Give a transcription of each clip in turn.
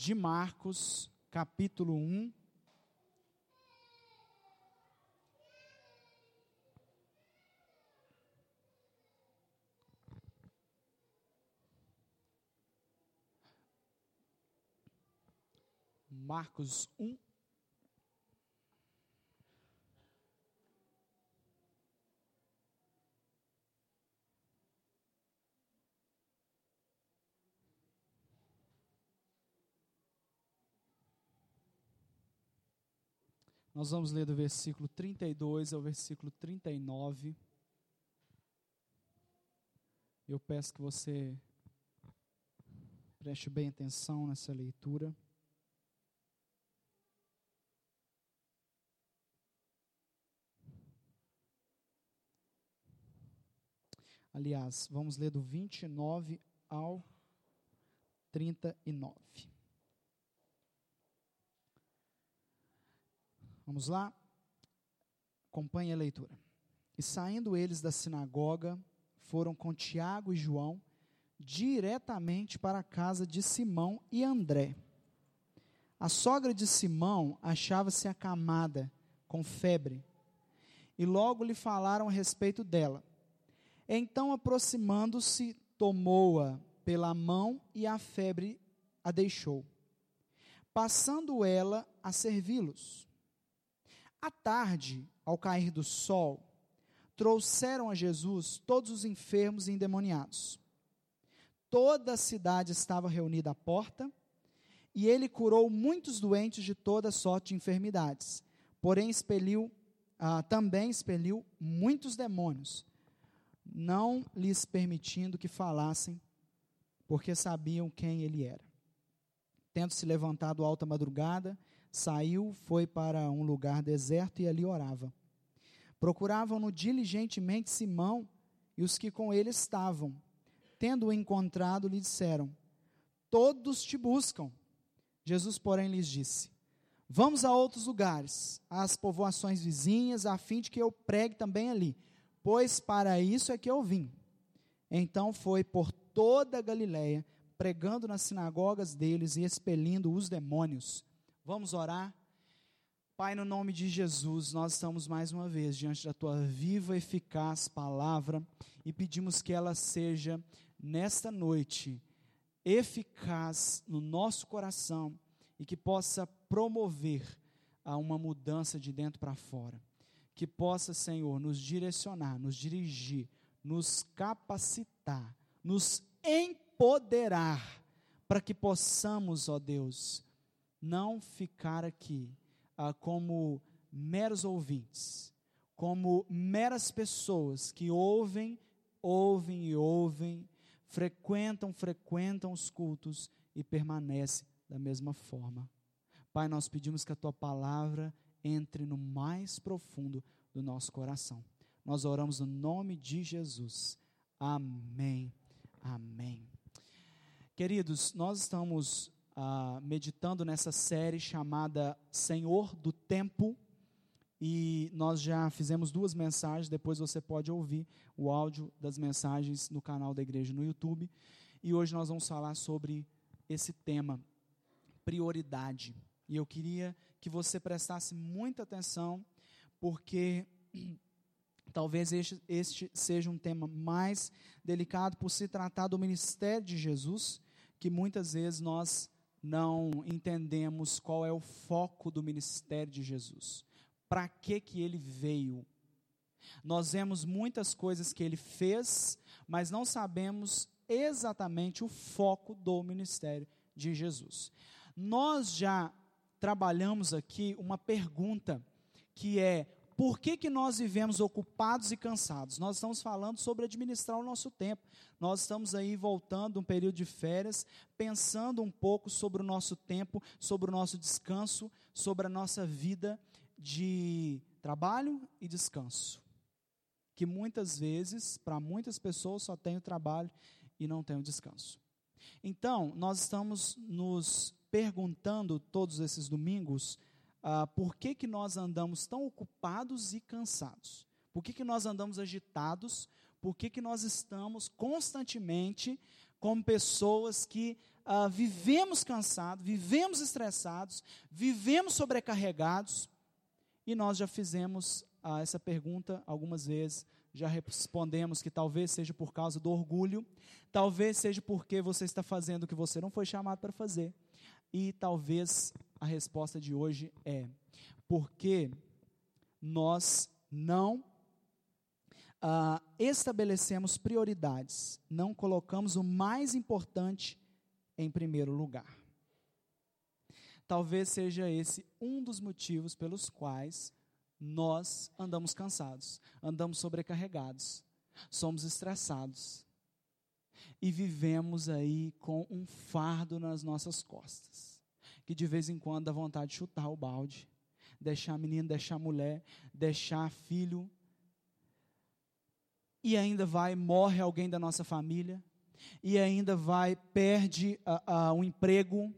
de Marcos, capítulo 1. Marcos 1. Nós vamos ler do versículo 32 ao versículo 39. Eu peço que você preste bem atenção nessa leitura. Aliás, vamos ler do 29 ao 39. Vamos lá? Acompanhe a leitura. E saindo eles da sinagoga, foram com Tiago e João diretamente para a casa de Simão e André. A sogra de Simão achava-se acamada, com febre, e logo lhe falaram a respeito dela. Então, aproximando-se, tomou-a pela mão e a febre a deixou. Passando ela a servi-los. À tarde, ao cair do sol, trouxeram a Jesus todos os enfermos e endemoniados. Toda a cidade estava reunida à porta, e ele curou muitos doentes de toda sorte de enfermidades. Porém, expeliu, ah, também expeliu muitos demônios, não lhes permitindo que falassem, porque sabiam quem ele era. Tendo se levantado alta madrugada, Saiu, foi para um lugar deserto e ali orava. Procuravam-no diligentemente Simão e os que com ele estavam. Tendo-o encontrado, lhe disseram: Todos te buscam. Jesus, porém, lhes disse: Vamos a outros lugares, às povoações vizinhas, a fim de que eu pregue também ali, pois para isso é que eu vim. Então foi por toda a Galiléia, pregando nas sinagogas deles e expelindo os demônios. Vamos orar? Pai, no nome de Jesus, nós estamos mais uma vez diante da tua viva, eficaz palavra e pedimos que ela seja, nesta noite, eficaz no nosso coração e que possa promover a uma mudança de dentro para fora. Que possa, Senhor, nos direcionar, nos dirigir, nos capacitar, nos empoderar, para que possamos, ó Deus, não ficar aqui ah, como meros ouvintes, como meras pessoas que ouvem, ouvem e ouvem, frequentam, frequentam os cultos e permanecem da mesma forma. Pai, nós pedimos que a tua palavra entre no mais profundo do nosso coração. Nós oramos no nome de Jesus. Amém. Amém. Queridos, nós estamos ah, meditando nessa série chamada Senhor do Tempo. E nós já fizemos duas mensagens, depois você pode ouvir o áudio das mensagens no canal da igreja no YouTube. E hoje nós vamos falar sobre esse tema, prioridade. E eu queria que você prestasse muita atenção, porque talvez este, este seja um tema mais delicado por se tratar do ministério de Jesus, que muitas vezes nós não entendemos qual é o foco do ministério de Jesus. Para que que ele veio? Nós vemos muitas coisas que ele fez, mas não sabemos exatamente o foco do ministério de Jesus. Nós já trabalhamos aqui uma pergunta que é por que, que nós vivemos ocupados e cansados? Nós estamos falando sobre administrar o nosso tempo. Nós estamos aí voltando um período de férias, pensando um pouco sobre o nosso tempo, sobre o nosso descanso, sobre a nossa vida de trabalho e descanso. Que muitas vezes, para muitas pessoas, só tem o trabalho e não tem o descanso. Então, nós estamos nos perguntando todos esses domingos ah, por que, que nós andamos tão ocupados e cansados? Por que, que nós andamos agitados? Por que, que nós estamos constantemente como pessoas que uh, vivemos cansados, vivemos estressados, vivemos sobrecarregados, e nós já fizemos uh, essa pergunta algumas vezes, já respondemos que talvez seja por causa do orgulho, talvez seja porque você está fazendo o que você não foi chamado para fazer, e talvez a resposta de hoje é porque nós não uh, estabelecemos prioridades, não colocamos o mais importante em primeiro lugar. Talvez seja esse um dos motivos pelos quais nós andamos cansados, andamos sobrecarregados, somos estressados e vivemos aí com um fardo nas nossas costas, que de vez em quando dá vontade de chutar o balde, deixar menino, deixar mulher, deixar filho e ainda vai, morre alguém da nossa família, e ainda vai, perde uh, uh, um emprego,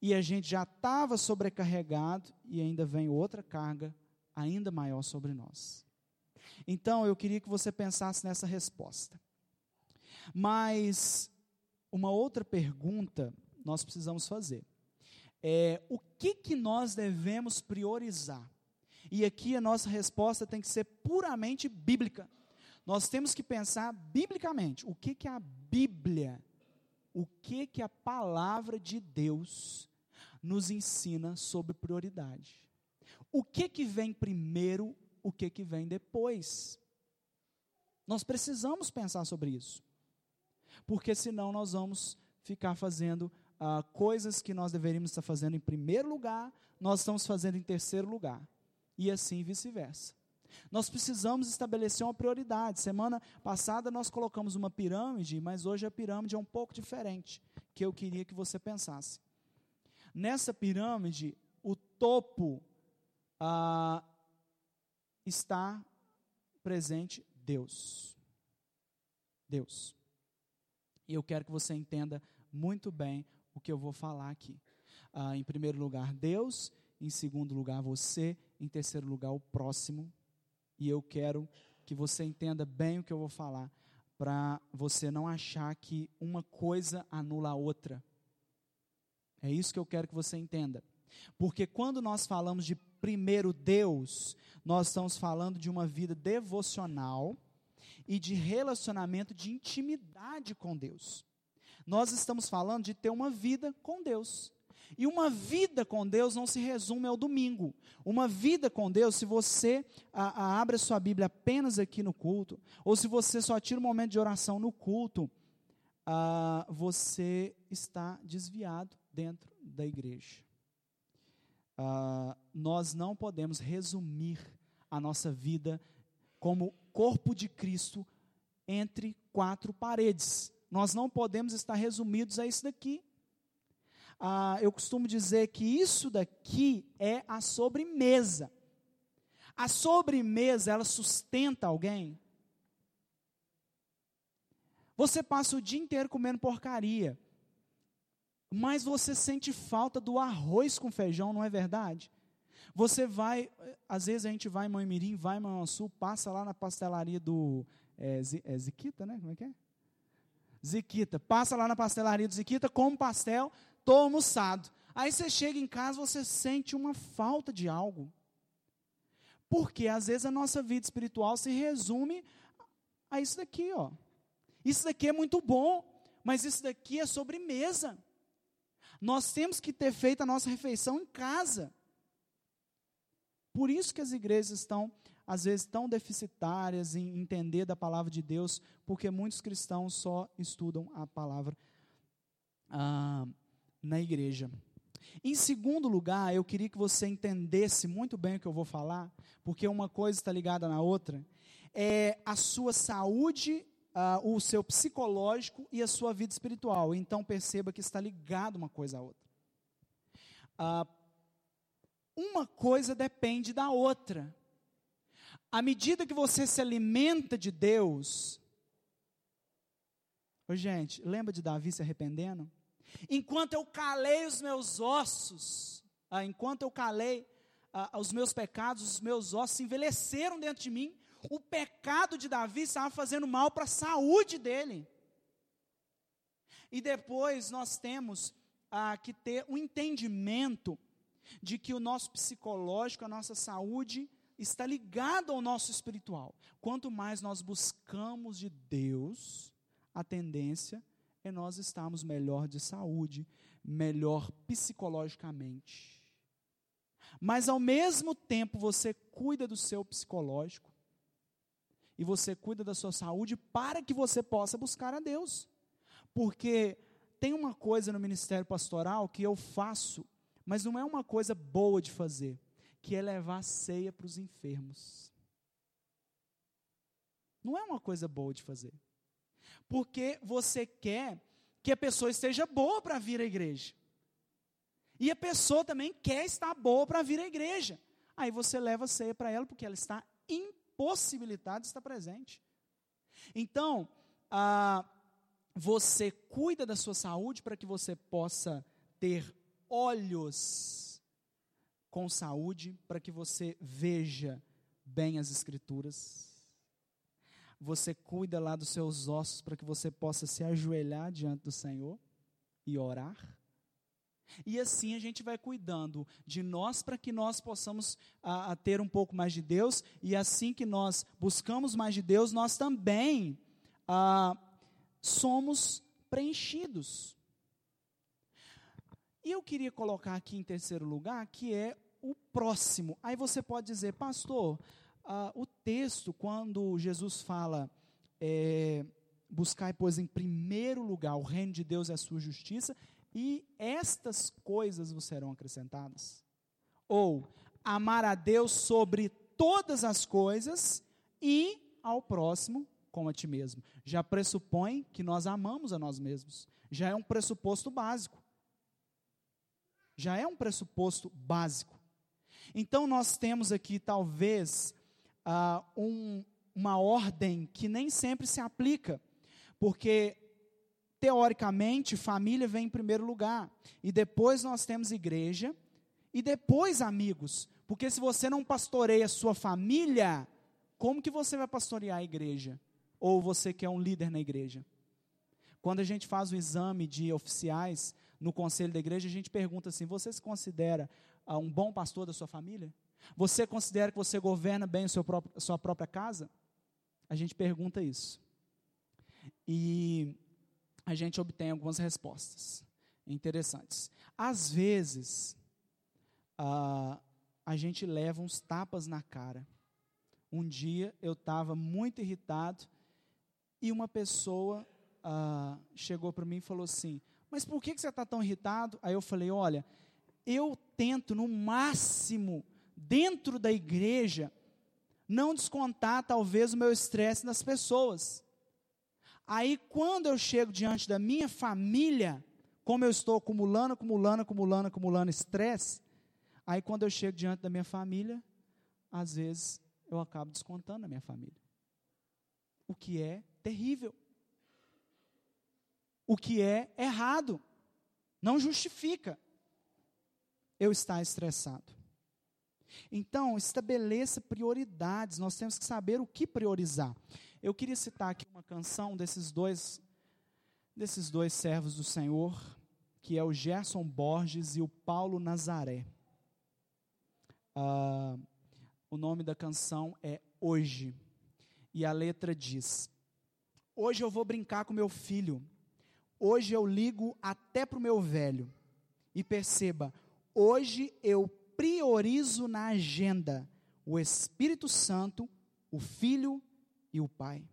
e a gente já estava sobrecarregado, e ainda vem outra carga ainda maior sobre nós. Então, eu queria que você pensasse nessa resposta. Mas, uma outra pergunta nós precisamos fazer. É, o que, que nós devemos priorizar? E aqui a nossa resposta tem que ser puramente bíblica. Nós temos que pensar biblicamente. O que que a Bíblia, o que que a palavra de Deus nos ensina sobre prioridade? O que que vem primeiro, o que que vem depois? Nós precisamos pensar sobre isso. Porque senão nós vamos ficar fazendo ah, coisas que nós deveríamos estar fazendo em primeiro lugar, nós estamos fazendo em terceiro lugar e assim vice-versa. Nós precisamos estabelecer uma prioridade. Semana passada nós colocamos uma pirâmide, mas hoje a pirâmide é um pouco diferente, que eu queria que você pensasse. Nessa pirâmide, o topo ah, está presente Deus. Deus. E eu quero que você entenda muito bem o que eu vou falar aqui. Ah, em primeiro lugar, Deus em segundo lugar você, em terceiro lugar o próximo. E eu quero que você entenda bem o que eu vou falar, para você não achar que uma coisa anula a outra. É isso que eu quero que você entenda. Porque quando nós falamos de primeiro Deus, nós estamos falando de uma vida devocional e de relacionamento de intimidade com Deus. Nós estamos falando de ter uma vida com Deus. E uma vida com Deus não se resume ao domingo. Uma vida com Deus, se você a, a, abre a sua Bíblia apenas aqui no culto, ou se você só tira um momento de oração no culto, a, você está desviado dentro da igreja. nós não podemos resumir a nossa vida como corpo de Cristo entre quatro paredes. Nós não podemos estar resumidos a isso daqui ah, eu costumo dizer que isso daqui é a sobremesa. A sobremesa, ela sustenta alguém? Você passa o dia inteiro comendo porcaria, mas você sente falta do arroz com feijão, não é verdade? Você vai, às vezes a gente vai em Moimirim, vai em Manhuaçu, passa lá na pastelaria do é, Ziquita, né? Como é que é? Ziquita. Passa lá na pastelaria do Ziquita, come pastel, estou almoçado. Aí você chega em casa, você sente uma falta de algo. Porque às vezes a nossa vida espiritual se resume a isso daqui, ó. Isso daqui é muito bom, mas isso daqui é sobremesa. Nós temos que ter feito a nossa refeição em casa. Por isso que as igrejas estão, às vezes, tão deficitárias em entender da palavra de Deus, porque muitos cristãos só estudam a palavra ah, na igreja. Em segundo lugar, eu queria que você entendesse muito bem o que eu vou falar, porque uma coisa está ligada na outra. É a sua saúde, uh, o seu psicológico e a sua vida espiritual. Então perceba que está ligado uma coisa à outra. Uh, uma coisa depende da outra. À medida que você se alimenta de Deus. Ô, gente, lembra de Davi se arrependendo? Enquanto eu calei os meus ossos, ah, enquanto eu calei ah, os meus pecados, os meus ossos envelheceram dentro de mim, o pecado de Davi estava fazendo mal para a saúde dele. E depois nós temos ah, que ter um entendimento de que o nosso psicológico, a nossa saúde, está ligado ao nosso espiritual. Quanto mais nós buscamos de Deus, a tendência é nós estarmos melhor de saúde, melhor psicologicamente. Mas ao mesmo tempo você cuida do seu psicológico e você cuida da sua saúde para que você possa buscar a Deus. Porque tem uma coisa no ministério pastoral que eu faço, mas não é uma coisa boa de fazer, que é levar ceia para os enfermos. Não é uma coisa boa de fazer. Porque você quer que a pessoa esteja boa para vir à igreja. E a pessoa também quer estar boa para vir à igreja. Aí você leva a ceia para ela porque ela está impossibilitada de estar presente. Então, ah, você cuida da sua saúde para que você possa ter olhos com saúde, para que você veja bem as Escrituras. Você cuida lá dos seus ossos para que você possa se ajoelhar diante do Senhor e orar. E assim a gente vai cuidando de nós para que nós possamos a, a, ter um pouco mais de Deus, e assim que nós buscamos mais de Deus, nós também a, somos preenchidos. E eu queria colocar aqui em terceiro lugar, que é o próximo. Aí você pode dizer, pastor, o texto, quando Jesus fala, é, buscai, pois, em primeiro lugar o reino de Deus e a sua justiça, e estas coisas vos serão acrescentadas. Ou amar a Deus sobre todas as coisas e ao próximo como a ti mesmo. Já pressupõe que nós amamos a nós mesmos. Já é um pressuposto básico. Já é um pressuposto básico. Então nós temos aqui talvez uh, um, uma ordem que nem sempre se aplica, porque teoricamente, família vem em primeiro lugar. E depois nós temos igreja. E depois amigos. Porque se você não pastoreia sua família, como que você vai pastorear a igreja? Ou você que é um líder na igreja? Quando a gente faz o exame de oficiais no conselho da igreja, a gente pergunta assim: você se considera uh, um bom pastor da sua família? Você considera que você governa bem a sua própria casa? A gente pergunta isso. E a gente obtém algumas respostas interessantes. Às vezes, uh, a gente leva uns tapas na cara. Um dia eu estava muito irritado e uma pessoa uh, chegou para mim e falou assim: Mas por que, que você está tão irritado? Aí eu falei: Olha, eu tento no máximo, dentro da igreja, não descontar talvez o meu estresse nas pessoas. Aí, quando eu chego diante da minha família, como eu estou acumulando, acumulando, acumulando, acumulando estresse, aí quando eu chego diante da minha família, às vezes eu acabo descontando a minha família. O que é terrível. O que é errado. Não justifica eu estar estressado. Então, estabeleça prioridades. Nós temos que saber o que priorizar. Eu queria citar aqui uma canção desses dois desses dois servos do Senhor, que é o Gerson Borges e o Paulo Nazaré. Uh, o nome da canção é Hoje. E a letra diz: Hoje eu vou brincar com meu filho. Hoje eu ligo até para o meu velho. E perceba, hoje eu priorizo na agenda o Espírito Santo, o Filho e o Pai.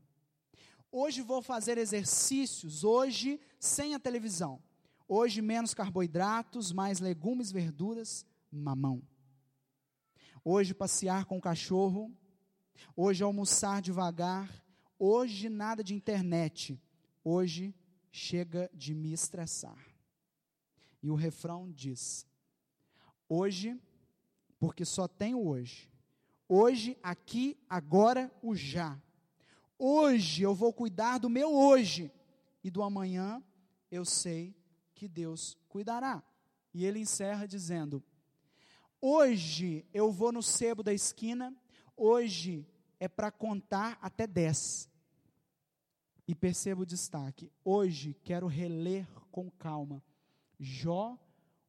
Hoje vou fazer exercícios, hoje sem a televisão. Hoje menos carboidratos, mais legumes, verduras, mamão. Hoje passear com o cachorro. Hoje almoçar devagar. Hoje nada de internet. Hoje chega de me estressar. E o refrão diz: Hoje, porque só tenho hoje. Hoje, aqui, agora, o já. Hoje eu vou cuidar do meu hoje e do amanhã eu sei que Deus cuidará. E ele encerra dizendo: Hoje eu vou no sebo da esquina, hoje é para contar até dez. E perceba o destaque. Hoje quero reler com calma Jó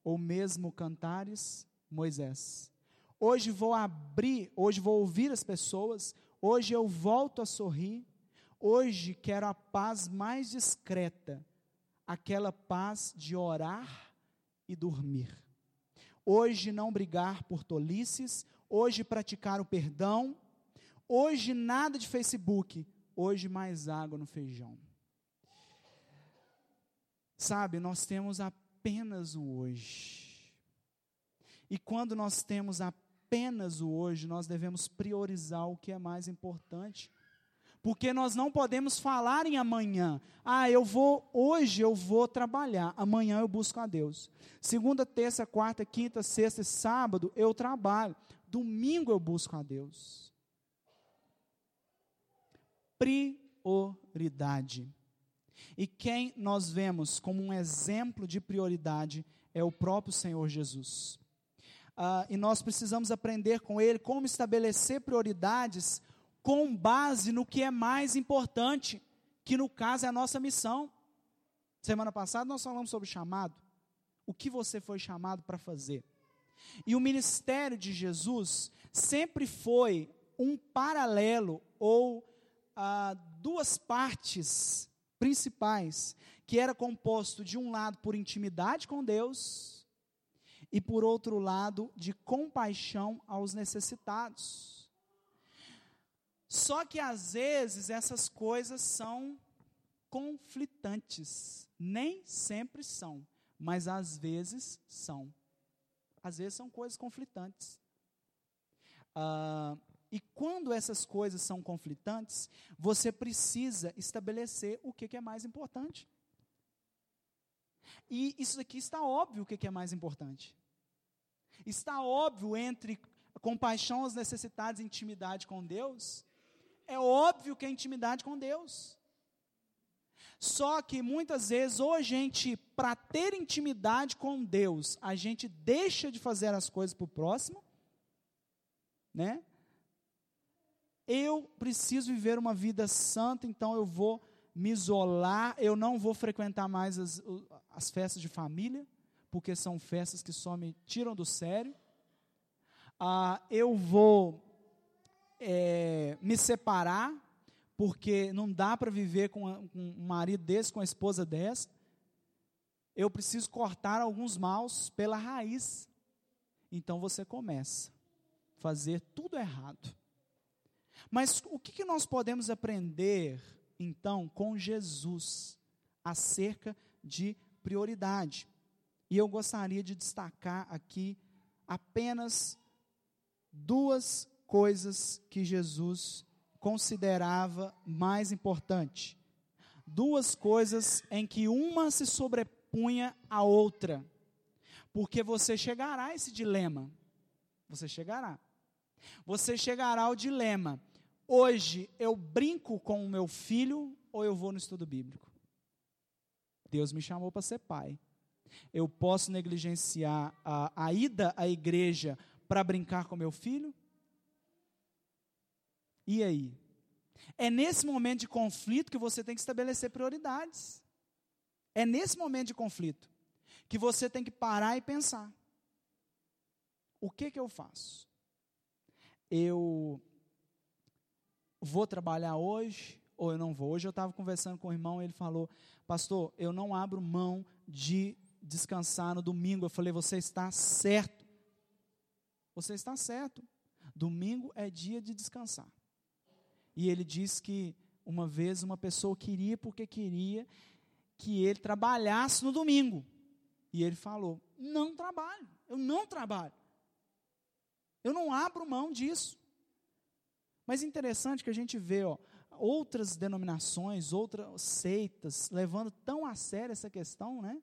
ou mesmo Cantares, Moisés. Hoje vou abrir, hoje vou ouvir as pessoas, hoje eu volto a sorrir. Hoje quero a paz mais discreta, aquela paz de orar e dormir. Hoje não brigar por tolices, hoje praticar o perdão, hoje nada de Facebook, hoje mais água no feijão. Sabe, nós temos apenas o hoje. E quando nós temos apenas o hoje, nós devemos priorizar o que é mais importante. Porque nós não podemos falar em amanhã. Ah, eu vou, hoje eu vou trabalhar, amanhã eu busco a Deus. Segunda, terça, quarta, quinta, sexta e sábado eu trabalho. Domingo eu busco a Deus prioridade. E quem nós vemos como um exemplo de prioridade é o próprio Senhor Jesus. Uh, e nós precisamos aprender com Ele como estabelecer prioridades com base no que é mais importante, que no caso é a nossa missão. Semana passada nós falamos sobre chamado. O que você foi chamado para fazer. E o ministério de Jesus sempre foi um paralelo ou ah, duas partes principais, que era composto de um lado por intimidade com Deus e por outro lado de compaixão aos necessitados. Só que às vezes essas coisas são conflitantes, nem sempre são, mas às vezes são. Às vezes são coisas conflitantes. Uh, e quando essas coisas são conflitantes, você precisa estabelecer o que, é mais importante. E isso aqui está óbvio o que, que é mais importante. Está óbvio entre compaixão aos necessitados e intimidade com Deus. É óbvio que é intimidade com Deus. Só que muitas vezes, ou a gente, para ter intimidade com Deus, a gente deixa de fazer as coisas para o próximo, né? Eu preciso viver uma vida santa, então eu vou me isolar, eu não vou frequentar mais as, as festas de família, porque são festas que só me tiram do sério. Ah, eu vou é, me separar, porque não dá para viver com, com um marido desse, com a esposa dessa. Eu preciso cortar alguns maus pela raiz. Então você começa a fazer tudo errado. Mas o que, nós podemos aprender, então, com Jesus acerca de prioridade? E eu gostaria de destacar aqui apenas duas coisas que Jesus considerava mais importante. Duas coisas em que uma se sobrepunha à outra. Porque você chegará a esse dilema. Você chegará. Você chegará ao dilema Hoje eu brinco com o meu filho ou eu vou no estudo bíblico? Deus me chamou para ser pai. Eu posso negligenciar a, a ida à igreja para brincar com meu filho? E aí? É nesse momento de conflito que você tem que estabelecer prioridades. É nesse momento de conflito que você tem que parar e pensar: o que que eu faço? Eu vou trabalhar hoje ou eu não vou. Hoje eu estava conversando com o irmão e ele falou: Pastor, eu não abro mão de descansar no domingo. Eu falei: Você está certo. Você está certo. Domingo é dia de descansar. E ele disse que uma vez uma pessoa queria porque queria que ele trabalhasse no domingo. E ele falou: Não trabalho, eu não trabalho. Eu não abro mão disso. Mas interessante que a gente vê ó, outras denominações, outras seitas, levando tão a sério essa questão, né?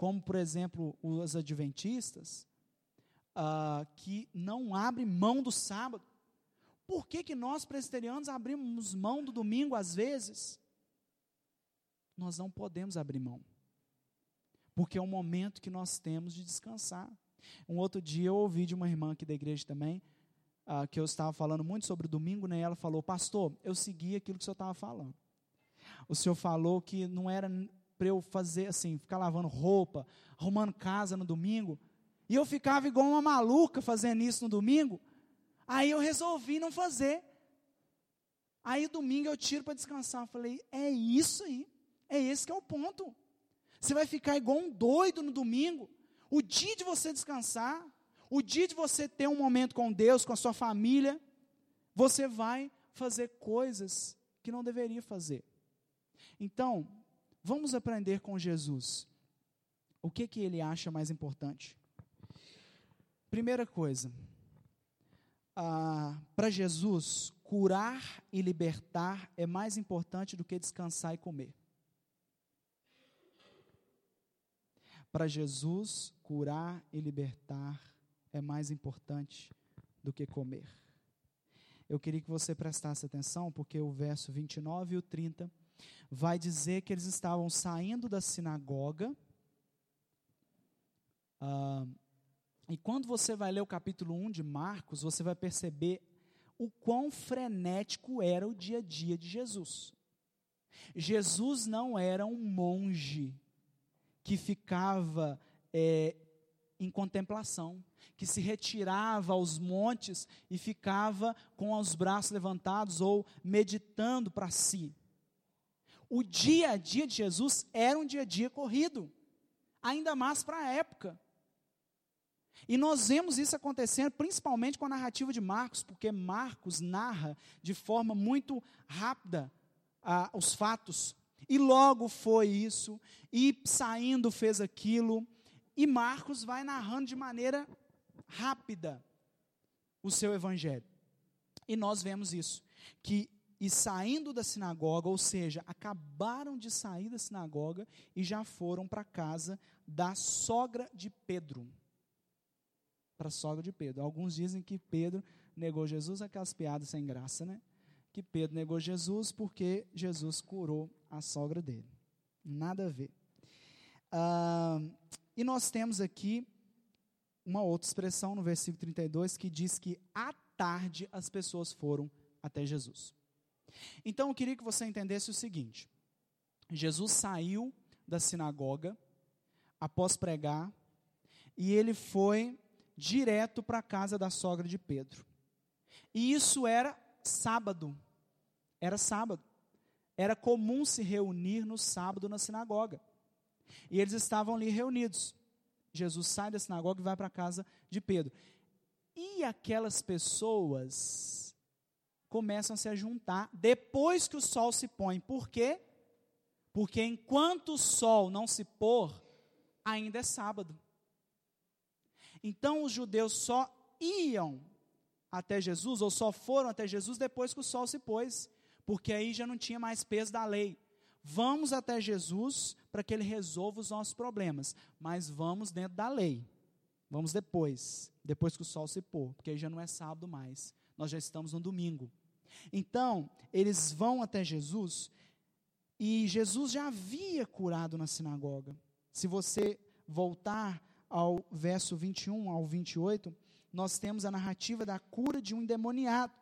como, por exemplo, os adventistas, uh, que não abrem mão do sábado. Por que, que nós, presbiterianos, abrimos mão do domingo às vezes? Nós não podemos abrir mão. Porque é um momento que nós temos de descansar. Um outro dia eu ouvi de uma irmã aqui da igreja também, que eu estava falando muito sobre o domingo, né? Ela falou, pastor, eu segui aquilo que o senhor estava falando. o senhor falou que não era para eu fazer assim, ficar lavando roupa, arrumando casa no domingo. E eu ficava igual uma maluca fazendo isso no domingo. Aí eu resolvi não fazer. Aí domingo eu tiro para descansar. Eu falei, é isso aí. É esse que é o ponto. Você vai ficar igual um doido no domingo. O dia de você descansar, o dia de você ter um momento com Deus, com a sua família, você vai fazer coisas que não deveria fazer. Então, vamos aprender com Jesus. O que que ele acha mais importante? Primeira coisa, ah, para Jesus, curar e libertar é mais importante do que descansar e comer. Para Jesus, curar e libertar é mais importante do que comer. Eu queria que você prestasse atenção, porque o verso 29 e o 30 vai dizer que eles estavam saindo da sinagoga. Ah, e quando você vai ler o capítulo 1 de Marcos, você vai perceber o quão frenético era o dia a dia de Jesus. Jesus não era um monge que ficava é, em contemplação, que se retirava aos montes e ficava com os braços levantados ou meditando para si. O dia a dia de Jesus era um dia a dia corrido, ainda mais para a época. E nós vemos isso acontecendo principalmente com a narrativa de Marcos, porque Marcos narra de forma muito rápida ah, os fatos. E logo foi isso, e saindo fez aquilo, e Marcos vai narrando de maneira rápida o seu evangelho. E nós vemos isso, que e saindo da sinagoga, ou seja, acabaram de sair da sinagoga e já foram para casa da sogra de Pedro. Para a sogra de Pedro. Alguns dizem que Pedro negou Jesus, aquelas piadas sem graça, né? Que Pedro negou Jesus porque Jesus curou a sogra dele. Nada a ver. Ah, e nós temos aqui uma outra expressão no versículo 32 que diz que à tarde as pessoas foram até Jesus. Então eu queria que você entendesse o seguinte: Jesus saiu da sinagoga após pregar e ele foi direto para a casa da sogra de Pedro. E isso era sábado. Era sábado. Era comum se reunir no sábado na sinagoga. E eles estavam ali reunidos. Jesus sai da sinagoga e vai para a casa de Pedro. E aquelas pessoas começam a se juntar depois que o sol se põe. Por quê? Porque enquanto o sol não se pôr, ainda é sábado. Então os judeus só iam até Jesus, ou só foram até Jesus depois que o sol se pôs, porque aí já não tinha mais peso da lei. Vamos até Jesus para que ele resolva os nossos problemas, mas vamos dentro da lei. Vamos depois, depois que o sol se pôr, porque aí já não é sábado mais. Nós já estamos no domingo. Então, eles vão até Jesus e Jesus já havia curado na sinagoga. Se você voltar ao verso 21 ao 28, nós temos a narrativa da cura de um endemoniado.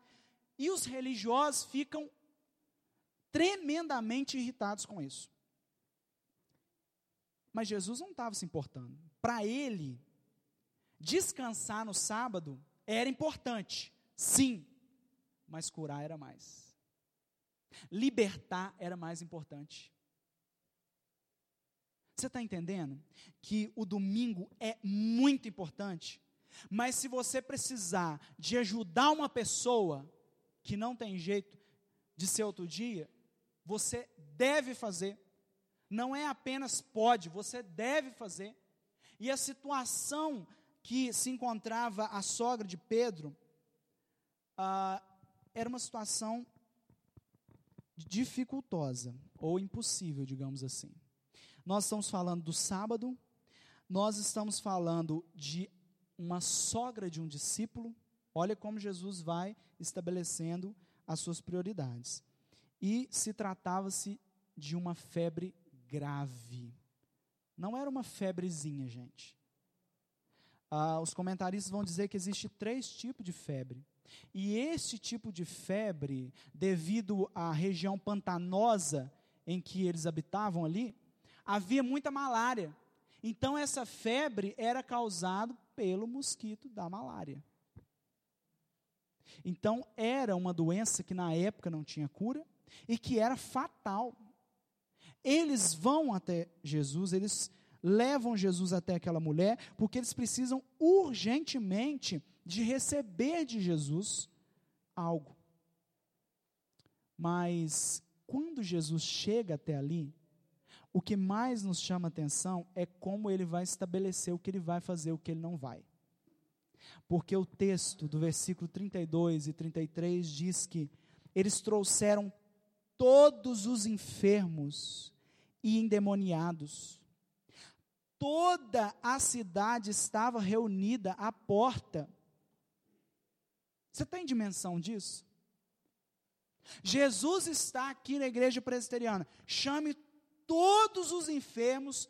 E os religiosos ficam tremendamente irritados com isso. Mas Jesus não estava se importando. Para ele, descansar no sábado era importante, sim, mas curar era mais. Libertar era mais importante. Você está entendendo que o domingo é muito importante, mas se você precisar de ajudar uma pessoa que não tem jeito de ser outro dia, você deve fazer. Não é apenas pode, você deve fazer. E a situação que se encontrava a sogra de Pedro ah, era uma situação dificultosa ou impossível, digamos assim. Nós estamos falando do sábado, nós estamos falando de uma sogra de um discípulo. Olha como Jesus vai estabelecendo as suas prioridades e se tratava-se de uma febre grave. Não era uma febrezinha, gente. Ah, os comentaristas vão dizer que existe três tipos de febre. E esse tipo de febre, devido à região pantanosa em que eles habitavam ali, havia muita malária. Então essa febre era causada pelo mosquito da malária. Então era uma doença que na época não tinha cura e que era fatal. Eles vão até Jesus, eles levam Jesus até aquela mulher, porque eles precisam urgentemente de receber de Jesus algo. Mas quando Jesus chega até ali, o que mais nos chama atenção é como ele vai estabelecer o que ele vai fazer, o que ele não vai. Porque o texto do versículo 32 e 33 diz que eles trouxeram todos os enfermos e endemoniados. Toda a cidade estava reunida à porta. Você tem dimensão disso? Jesus está aqui na igreja presbiteriana. Chame todos os enfermos,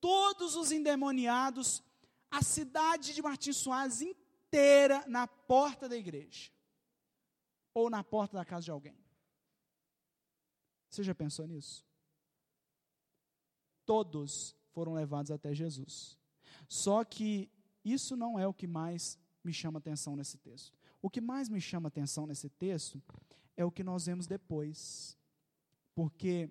todos os endemoniados, a cidade de Martins Soares inteira na porta da igreja. Ou na porta da casa de alguém. Você já pensou nisso? Todos foram levados até Jesus. Só que isso não é o que mais me chama atenção nesse texto. O que mais me chama atenção nesse texto é o que nós vemos depois. Porque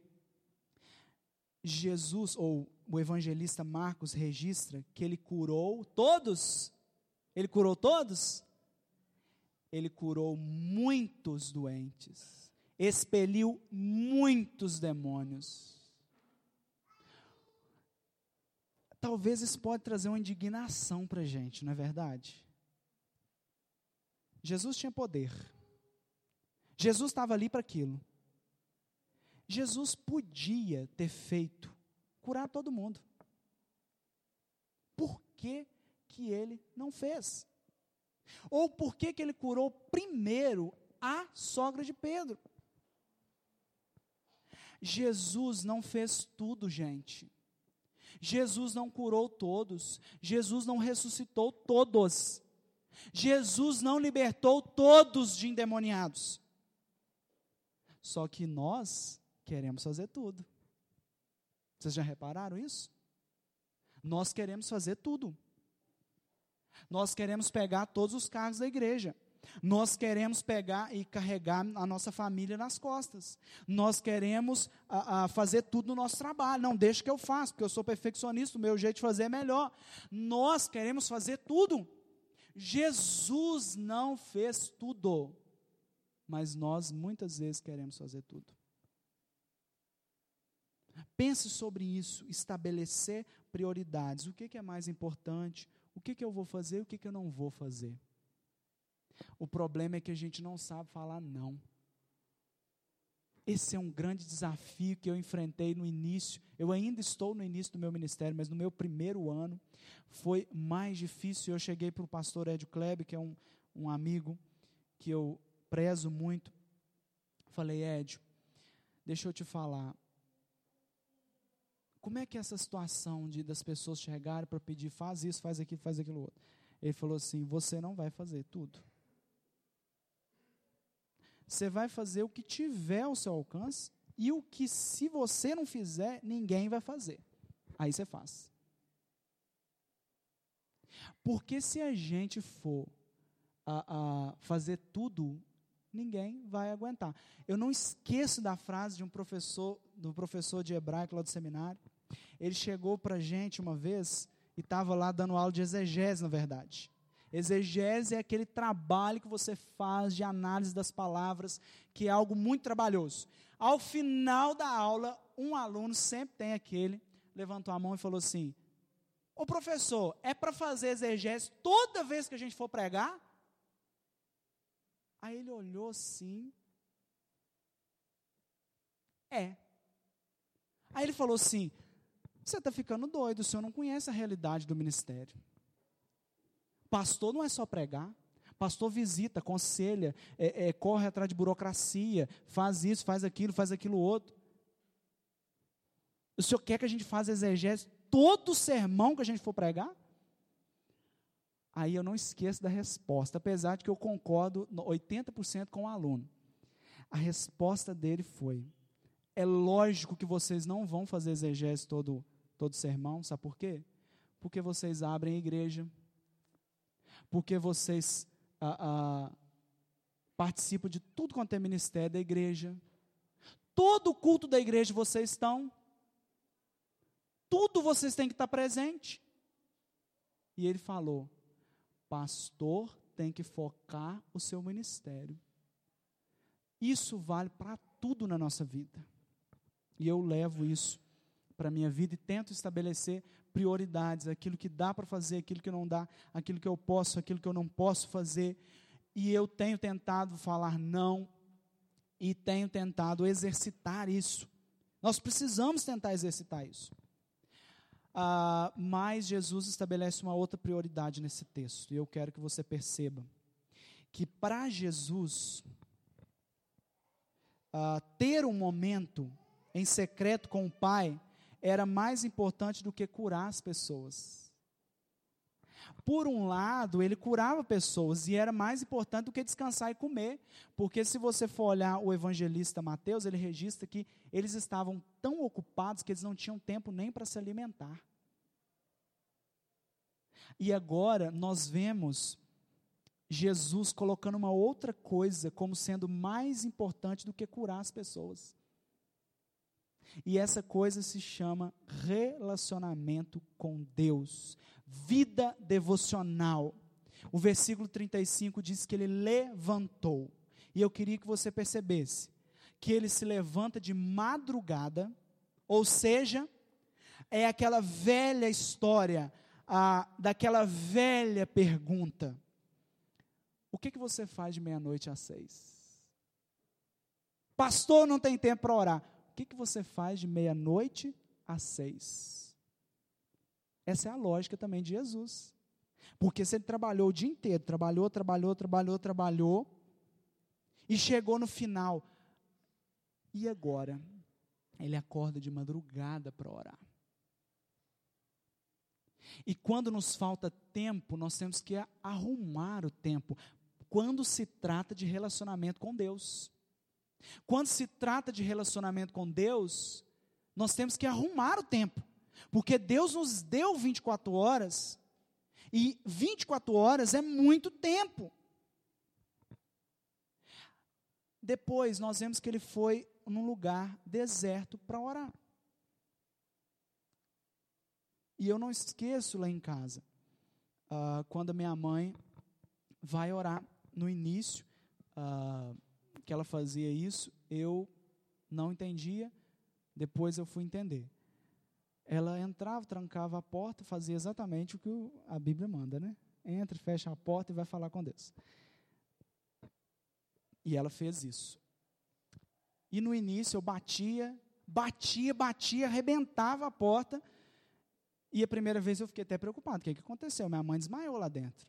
Jesus, ou o evangelista Marcos registra que ele curou todos. Ele curou todos? Ele curou muitos doentes, expeliu muitos demônios. Talvez isso pode trazer uma indignação para a gente, não é verdade? Jesus tinha poder. Jesus estava ali para aquilo. Jesus podia ter feito curar todo mundo. Por que, que ele não fez? Ou por que, que ele curou primeiro a sogra de Pedro? Jesus não fez tudo, gente. Jesus não curou todos. Jesus não ressuscitou todos. Jesus não libertou todos de endemoniados. Só que nós queremos fazer tudo. Vocês já repararam isso? Nós queremos fazer tudo. Nós queremos pegar todos os cargos da igreja. Nós queremos pegar e carregar a nossa família nas costas. Nós queremos a, a fazer tudo no nosso trabalho. Não deixa que eu faça, porque eu sou perfeccionista, o meu jeito de fazer é melhor. Nós queremos fazer tudo. Jesus não fez tudo, mas nós muitas vezes queremos fazer tudo. Pense sobre isso, estabelecer prioridades. O que, que é mais importante? O que, que eu vou fazer? O que, que eu não vou fazer? O problema é que a gente não sabe falar não. Esse é um grande desafio que eu enfrentei no início. Eu ainda estou no início do meu ministério, mas no meu primeiro ano foi mais difícil. Eu cheguei para o pastor Ed Kleb, que é um, um amigo que eu prezo muito. Falei, Ed, deixa eu te falar. Como é que é essa situação de das pessoas chegarem para pedir, faz isso, faz aquilo, faz aquilo outro? Ele falou assim: você não vai fazer tudo. Você vai fazer o que tiver ao seu alcance e o que, se você não fizer, ninguém vai fazer. Aí você faz. Porque se a gente for a, a fazer tudo, ninguém vai aguentar. Eu não esqueço da frase de um professor, do professor de hebraico lá do seminário, ele chegou para a gente uma vez e estava lá dando aula de exegese, na verdade. Exegese é aquele trabalho que você faz de análise das palavras, que é algo muito trabalhoso. Ao final da aula, um aluno sempre tem aquele, levantou a mão e falou assim: Ô professor, é para fazer exegese toda vez que a gente for pregar? Aí ele olhou assim. É. Aí ele falou assim: você está ficando doido, o senhor não conhece a realidade do ministério. Pastor não é só pregar. Pastor visita, aconselha, é, é, corre atrás de burocracia, faz isso, faz aquilo, faz aquilo outro. O senhor quer que a gente faça exegese todo sermão que a gente for pregar? Aí eu não esqueço da resposta, apesar de que eu concordo 80% com o aluno. A resposta dele foi: É lógico que vocês não vão fazer exegese todo, todo sermão, sabe por quê? Porque vocês abrem a igreja, porque vocês ah, ah, participam de tudo quanto é ministério da igreja. Todo culto da igreja vocês estão. Tudo vocês têm que estar presente. E ele falou: pastor tem que focar o seu ministério. Isso vale para tudo na nossa vida. E eu levo isso para a minha vida e tento estabelecer prioridades, aquilo que dá para fazer, aquilo que não dá, aquilo que eu posso, aquilo que eu não posso fazer. E eu tenho tentado falar não e tenho tentado exercitar isso. Nós precisamos tentar exercitar isso. Ah, mas Jesus estabelece uma outra prioridade nesse texto, e eu quero que você perceba que para Jesus, ah, ter um momento em secreto com o Pai era mais importante do que curar as pessoas. Por um lado, ele curava pessoas e era mais importante do que descansar e comer, porque se você for olhar o evangelista Mateus, ele registra que eles estavam tão ocupados que eles não tinham tempo nem para se alimentar. E agora nós vemos Jesus colocando uma outra coisa como sendo mais importante do que curar as pessoas. E essa coisa se chama relacionamento com Deus, vida devocional. O versículo 35 diz que ele levantou. E eu queria que você percebesse que ele se levanta de madrugada, ou seja, é aquela velha história, a, daquela velha pergunta: O que, que você faz de meia-noite às seis? Pastor, não tem tempo para orar que, que você faz de meia-noite às seis? Essa é a lógica também de Jesus. Porque se ele trabalhou o dia inteiro, trabalhou, trabalhou, trabalhou, trabalhou, e chegou no final, e agora? Ele acorda de madrugada para orar. E quando nos falta tempo, nós temos que arrumar o tempo. Quando se trata de relacionamento com Deus. Quando se trata de relacionamento com Deus, nós temos que arrumar o tempo, porque Deus nos deu 24 horas, e 24 horas é muito tempo. Depois nós vemos que ele foi num lugar deserto para orar. E eu não esqueço lá em casa, uh, quando a minha mãe vai orar no início, uh, que ela fazia isso, eu não entendia, depois eu fui entender. Ela entrava, trancava a porta, fazia exatamente o que a Bíblia manda, né? Entra, fecha a porta e vai falar com Deus. E ela fez isso. E no início eu batia, batia, batia, arrebentava a porta. E a primeira vez eu fiquei até preocupado. O que, que aconteceu? Minha mãe desmaiou lá dentro.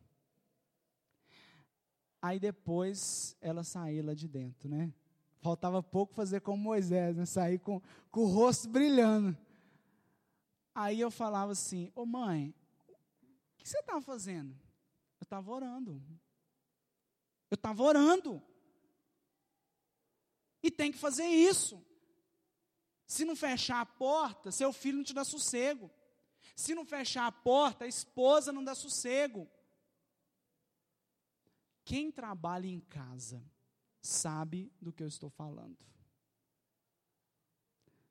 Aí depois ela saiu lá de dentro, né? Faltava pouco fazer como Moisés, né? Sair com, com o rosto brilhando. Aí eu falava assim, ô mãe, o que você estava fazendo? Eu estava orando. Eu estava orando. E tem que fazer isso. Se não fechar a porta, seu filho não te dá sossego. Se não fechar a porta, a esposa não dá sossego. Quem trabalha em casa sabe do que eu estou falando.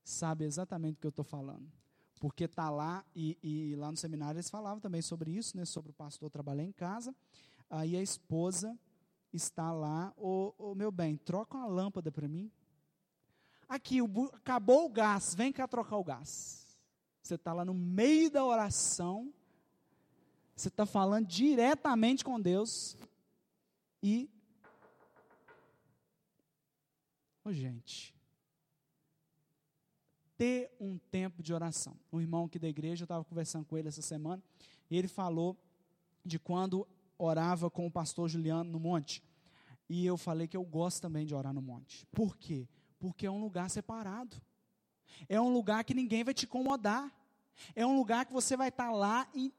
Sabe exatamente do que eu estou falando. Porque está lá, e, e, lá no seminário eles falavam também sobre isso, né, sobre o pastor trabalhar em casa. Aí a esposa está lá, ô, ô meu bem, troca uma lâmpada para mim. Aqui, o, acabou o gás, vem cá trocar o gás. Você está lá no meio da oração, você está falando diretamente com Deus, e. Oh, gente. Ter um tempo de oração. Um irmão aqui da igreja, eu estava conversando com ele essa semana, e ele falou de quando orava com o pastor Juliano no monte. E eu falei que eu gosto também de orar no monte. Por quê? Porque é um lugar separado. É um lugar que ninguém vai te incomodar. É um lugar que você vai estar tá lá e,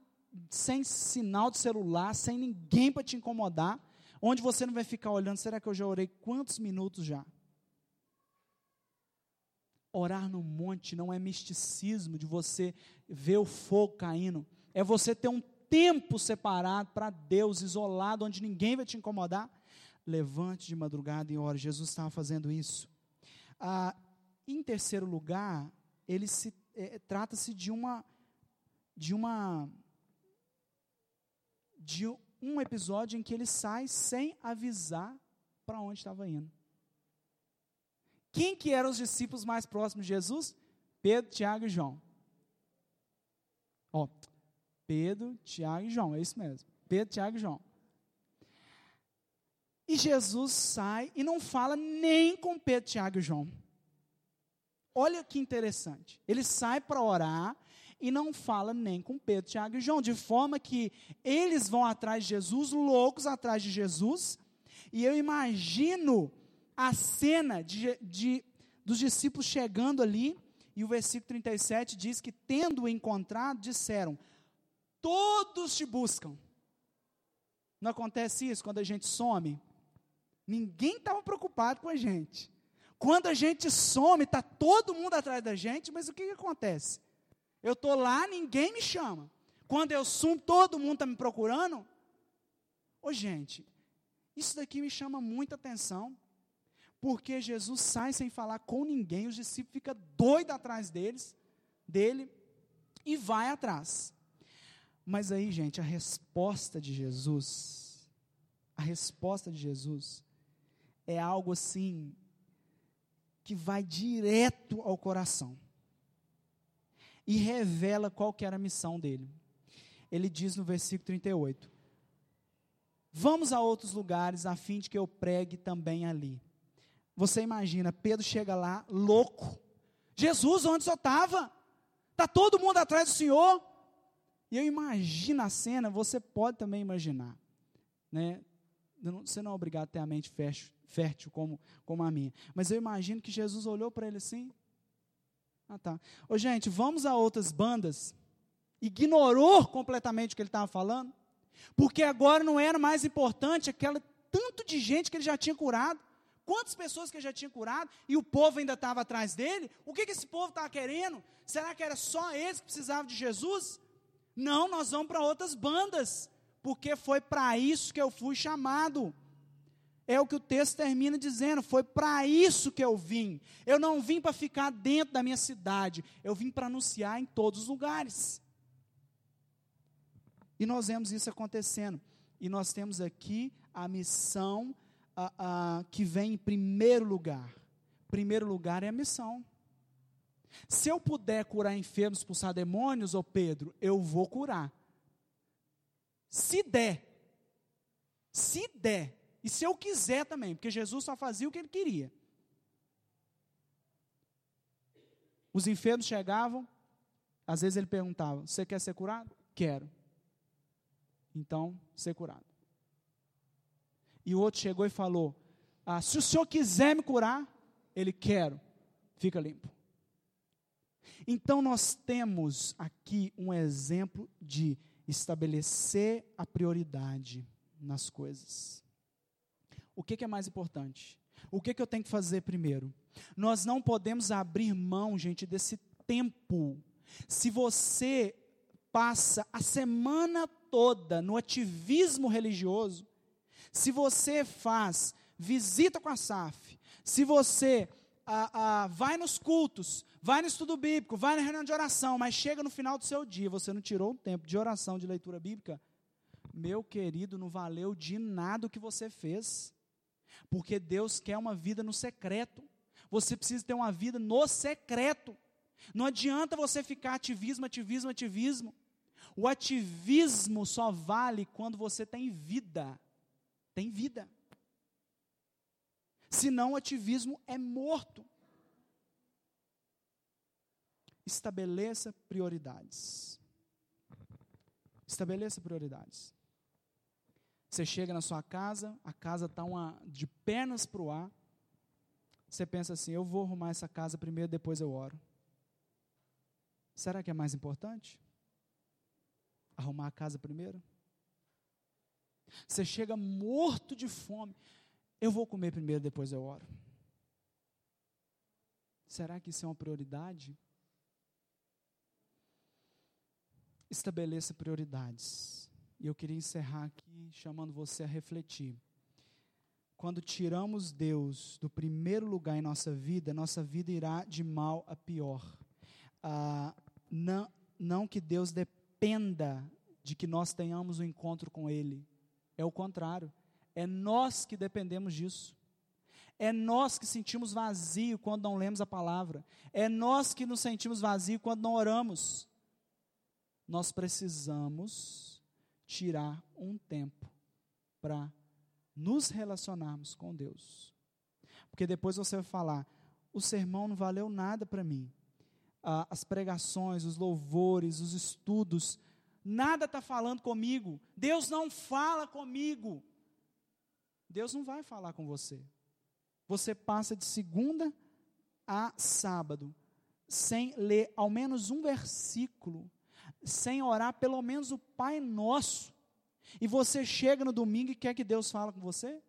sem sinal de celular, sem ninguém para te incomodar onde você não vai ficar olhando, será que eu já orei quantos minutos já? Orar no monte não é misticismo de você ver o fogo caindo, é você ter um tempo separado para Deus, isolado, onde ninguém vai te incomodar. Levante de madrugada e ore. Jesus estava fazendo isso. Ah, em terceiro lugar, ele se é, trata-se de uma de uma de um episódio em que ele sai sem avisar para onde estava indo. Quem que eram os discípulos mais próximos de Jesus? Pedro, Tiago e João. Ó, Pedro, Tiago e João, é isso mesmo. Pedro, Tiago e João. E Jesus sai e não fala nem com Pedro, Tiago e João. Olha que interessante. Ele sai para orar e não fala nem com Pedro, Tiago e João, de forma que eles vão atrás de Jesus, loucos atrás de Jesus, e eu imagino a cena de, de, dos discípulos chegando ali, e o versículo 37 diz que, tendo-o encontrado, disseram: Todos te buscam. Não acontece isso quando a gente some? Ninguém estava preocupado com a gente. Quando a gente some, está todo mundo atrás da gente, mas o que, que acontece? Eu estou lá, ninguém me chama. Quando eu sumo, todo mundo está me procurando. Ô gente, isso daqui me chama muita atenção, porque Jesus sai sem falar com ninguém, os discípulos ficam doidos atrás deles, dele, e vai atrás. Mas aí, gente, a resposta de Jesus, a resposta de Jesus é algo assim que vai direto ao coração e revela qual que era a missão dele. Ele diz no versículo 38: Vamos a outros lugares a fim de que eu pregue também ali. Você imagina, Pedro chega lá louco. Jesus, onde você estava? Está todo mundo atrás do Senhor. E eu imagino a cena, você pode também imaginar. Né? Você não é obrigado a ter a mente fértil, fértil como, como a minha. Mas eu imagino que Jesus olhou para ele assim. Ah, tá. Ô, gente, vamos a outras bandas. Ignorou completamente o que ele estava falando. Porque agora não era mais importante aquele tanto de gente que ele já tinha curado. Quantas pessoas que ele já tinha curado e o povo ainda estava atrás dele? O que, que esse povo estava querendo? Será que era só eles que precisavam de Jesus? Não, nós vamos para outras bandas, porque foi para isso que eu fui chamado. É o que o texto termina dizendo: foi para isso que eu vim. Eu não vim para ficar dentro da minha cidade, eu vim para anunciar em todos os lugares. E nós vemos isso acontecendo. E nós temos aqui a missão a, a, que vem em primeiro lugar. Primeiro lugar é a missão. Se eu puder curar enfermos, expulsar demônios, ô Pedro, eu vou curar. Se der. Se der. E se eu quiser também, porque Jesus só fazia o que ele queria. Os enfermos chegavam, às vezes ele perguntava: Você quer ser curado? Quero. Então, ser curado. E o outro chegou e falou: ah, Se o senhor quiser me curar, ele quer, fica limpo. Então, nós temos aqui um exemplo de estabelecer a prioridade nas coisas. O que, que é mais importante? O que, que eu tenho que fazer primeiro? Nós não podemos abrir mão, gente, desse tempo. Se você passa a semana toda no ativismo religioso, se você faz visita com a SAF, se você ah, ah, vai nos cultos, vai no estudo bíblico, vai na reunião de oração, mas chega no final do seu dia, você não tirou um tempo de oração, de leitura bíblica, meu querido, não valeu de nada o que você fez, porque Deus quer uma vida no secreto, você precisa ter uma vida no secreto, não adianta você ficar ativismo, ativismo, ativismo, o ativismo só vale quando você tem vida. Tem vida. Senão o ativismo é morto. Estabeleça prioridades. Estabeleça prioridades. Você chega na sua casa, a casa está de pernas para o ar. Você pensa assim: eu vou arrumar essa casa primeiro, depois eu oro. Será que é mais importante? arrumar a casa primeiro? Você chega morto de fome. Eu vou comer primeiro, depois eu oro. Será que isso é uma prioridade? Estabeleça prioridades. E eu queria encerrar aqui chamando você a refletir. Quando tiramos Deus do primeiro lugar em nossa vida, nossa vida irá de mal a pior. Ah, não, não que Deus dependa de que nós tenhamos um encontro com Ele. É o contrário. É nós que dependemos disso. É nós que sentimos vazio quando não lemos a palavra. É nós que nos sentimos vazio quando não oramos. Nós precisamos tirar um tempo para nos relacionarmos com Deus. Porque depois você vai falar: o sermão não valeu nada para mim. Ah, as pregações, os louvores, os estudos, nada está falando comigo. Deus não fala comigo. Deus não vai falar com você. Você passa de segunda a sábado sem ler ao menos um versículo, sem orar pelo menos o Pai Nosso, e você chega no domingo e quer que Deus fale com você?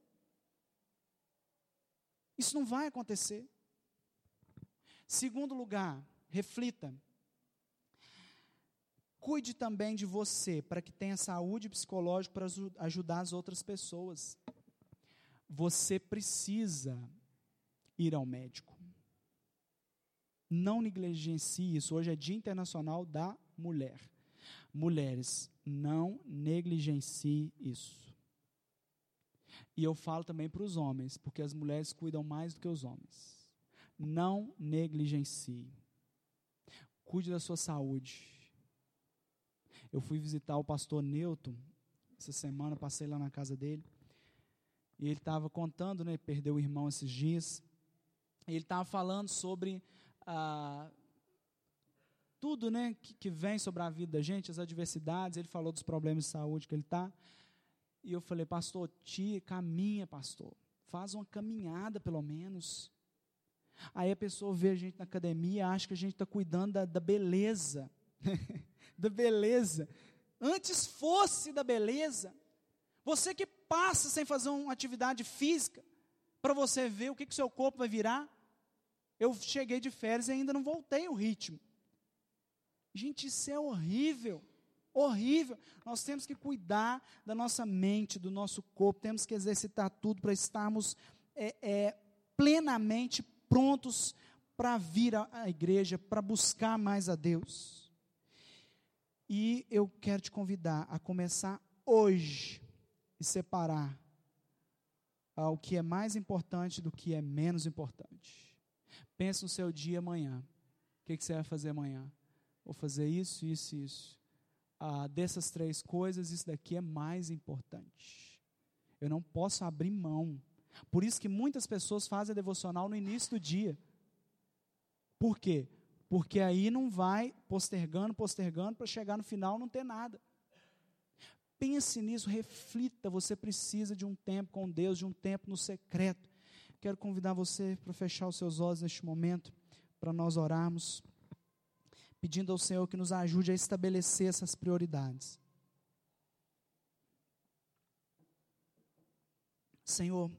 Isso não vai acontecer. Segundo lugar, reflita. Cuide também de você, para que tenha saúde psicológica para ajudar as outras pessoas. Você precisa ir ao médico. Não negligencie isso. Hoje é Dia Internacional da Mulher. Mulheres, não negligencie isso. E eu falo também para os homens, porque as mulheres cuidam mais do que os homens. Não negligencie. Cuide da sua saúde. Eu fui visitar o pastor Newton essa semana, passei lá na casa dele. E ele estava contando, né? Perdeu o irmão esses dias. E ele estava falando sobre ah, tudo, né? Que, que, vem sobre a vida da gente, as adversidades. Ele falou dos problemas de saúde que ele está. E eu falei, pastor, tia, caminha, pastor. Faz uma caminhada, pelo menos. Aí a pessoa vê a gente na academia, acha que a gente está cuidando da, da beleza. da beleza. Antes fosse da beleza. Você que passa sem fazer uma atividade física, para você ver o que, que seu corpo vai virar. Eu cheguei de férias e ainda não voltei o ritmo. Gente, isso é horrível. Horrível. Nós temos que cuidar da nossa mente, do nosso corpo, temos que exercitar tudo para estarmos é, é, plenamente prontos para vir à igreja, para buscar mais a Deus. E eu quero te convidar a começar hoje e separar o que é mais importante do que é menos importante. Pense no seu dia amanhã. O que, que você vai fazer amanhã? Vou fazer isso, isso, isso. Ah, dessas três coisas, isso daqui é mais importante. Eu não posso abrir mão. Por isso que muitas pessoas fazem a devocional no início do dia. Por quê? Porque aí não vai postergando, postergando, para chegar no final não ter nada. Pense nisso, reflita. Você precisa de um tempo com Deus, de um tempo no secreto. Quero convidar você para fechar os seus olhos neste momento, para nós orarmos, pedindo ao Senhor que nos ajude a estabelecer essas prioridades. Senhor,